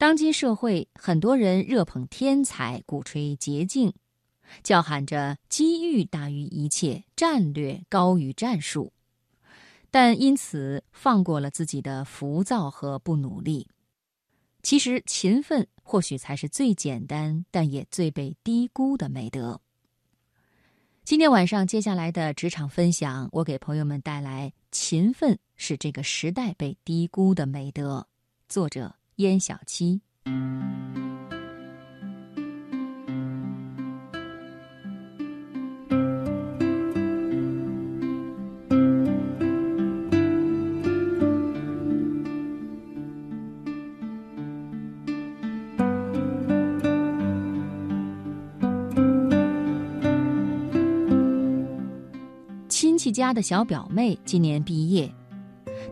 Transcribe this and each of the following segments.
当今社会，很多人热捧天才，鼓吹捷径，叫喊着机遇大于一切，战略高于战术，但因此放过了自己的浮躁和不努力。其实，勤奋或许才是最简单，但也最被低估的美德。今天晚上，接下来的职场分享，我给朋友们带来：勤奋是这个时代被低估的美德。作者。燕小七，亲戚家的小表妹今年毕业。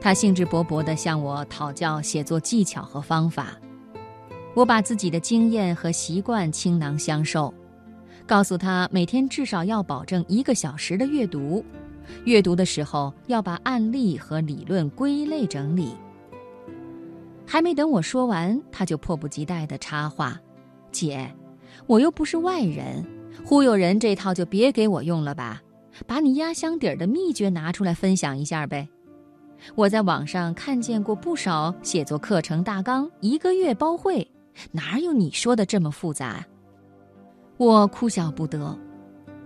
他兴致勃勃地向我讨教写作技巧和方法，我把自己的经验和习惯倾囊相授，告诉他每天至少要保证一个小时的阅读，阅读的时候要把案例和理论归类整理。还没等我说完，他就迫不及待地插话：“姐，我又不是外人，忽悠人这套就别给我用了吧，把你压箱底儿的秘诀拿出来分享一下呗。”我在网上看见过不少写作课程大纲，一个月包会，哪有你说的这么复杂？我哭笑不得。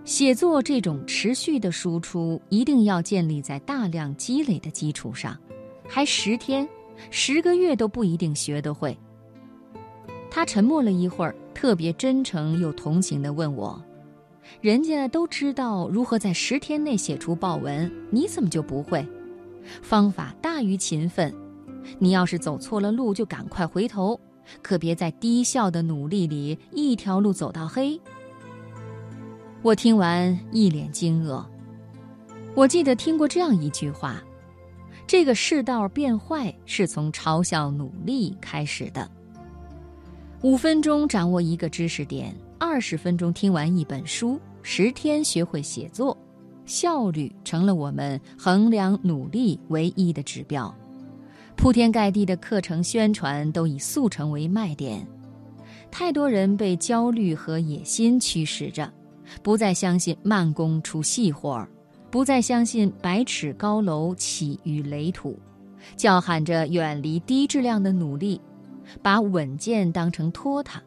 写作这种持续的输出，一定要建立在大量积累的基础上，还十天、十个月都不一定学得会。他沉默了一会儿，特别真诚又同情地问我：“人家都知道如何在十天内写出报文，你怎么就不会？”方法大于勤奋，你要是走错了路，就赶快回头，可别在低效的努力里一条路走到黑。我听完一脸惊愕。我记得听过这样一句话：这个世道变坏是从嘲笑努力开始的。五分钟掌握一个知识点，二十分钟听完一本书，十天学会写作。效率成了我们衡量努力唯一的指标，铺天盖地的课程宣传都以速成为卖点，太多人被焦虑和野心驱使着，不再相信慢工出细活儿，不再相信百尺高楼起于垒土，叫喊着远离低质量的努力，把稳健当成拖沓，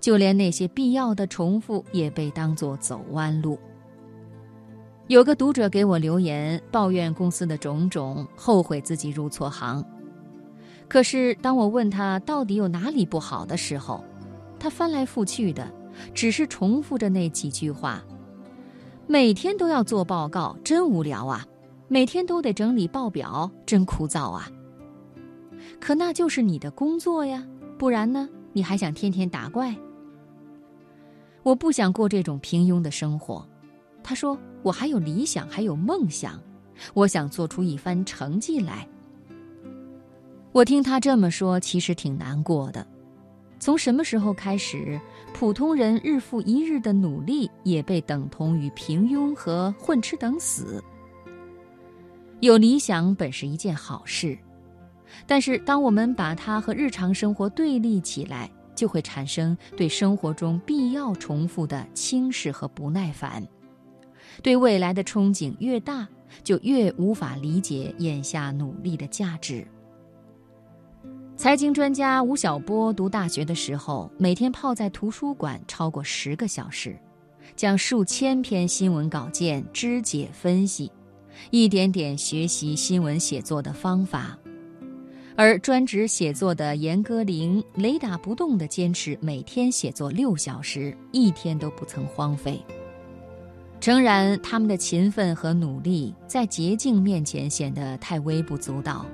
就连那些必要的重复也被当作走弯路。有个读者给我留言，抱怨公司的种种，后悔自己入错行。可是当我问他到底有哪里不好的时候，他翻来覆去的，只是重复着那几句话：每天都要做报告，真无聊啊；每天都得整理报表，真枯燥啊。可那就是你的工作呀，不然呢？你还想天天打怪？我不想过这种平庸的生活。他说。我还有理想，还有梦想，我想做出一番成绩来。我听他这么说，其实挺难过的。从什么时候开始，普通人日复一日的努力也被等同于平庸和混吃等死？有理想本是一件好事，但是当我们把它和日常生活对立起来，就会产生对生活中必要重复的轻视和不耐烦。对未来的憧憬越大，就越无法理解眼下努力的价值。财经专家吴晓波读大学的时候，每天泡在图书馆超过十个小时，将数千篇新闻稿件肢解分析，一点点学习新闻写作的方法。而专职写作的严歌苓雷打不动地坚持每天写作六小时，一天都不曾荒废。诚然，他们的勤奋和努力在捷径面前显得太微不足道。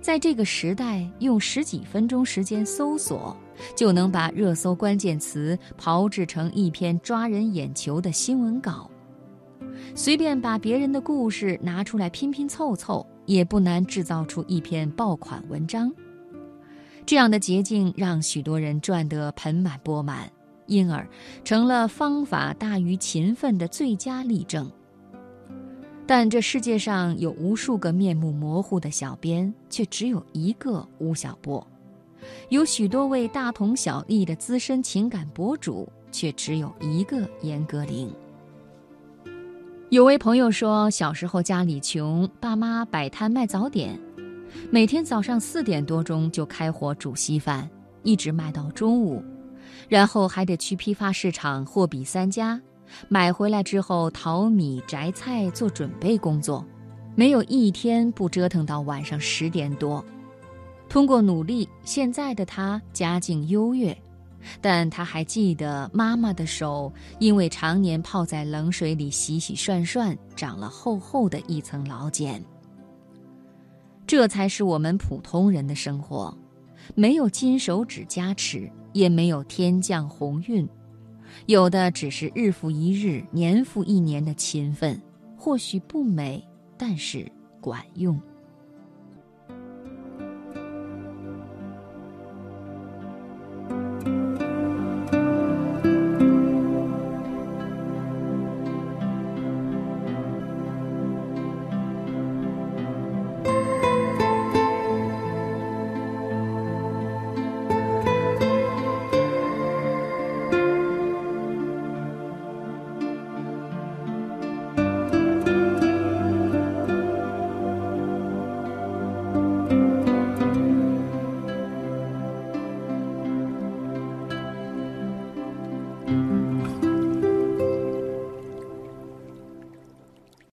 在这个时代，用十几分钟时间搜索，就能把热搜关键词炮制成一篇抓人眼球的新闻稿；随便把别人的故事拿出来拼拼凑凑，也不难制造出一篇爆款文章。这样的捷径让许多人赚得盆满钵满。因而，成了方法大于勤奋的最佳例证。但这世界上有无数个面目模糊的小编，却只有一个吴晓波，有许多位大同小异的资深情感博主，却只有一个严歌苓。有位朋友说，小时候家里穷，爸妈摆摊卖早点，每天早上四点多钟就开火煮稀饭，一直卖到中午，然后还得去批发市场货比三家，买回来之后淘米摘菜做准备工作，没有一天不折腾到晚上十点多。通过努力，现在的他家境优越。但他还记得妈妈的手，因为常年泡在冷水里洗洗涮涮，长了厚厚的一层老茧。这才是我们普通人的生活，没有金手指加持，也没有天降鸿运，有的只是日复一日、年复一年的勤奋。或许不美，但是管用。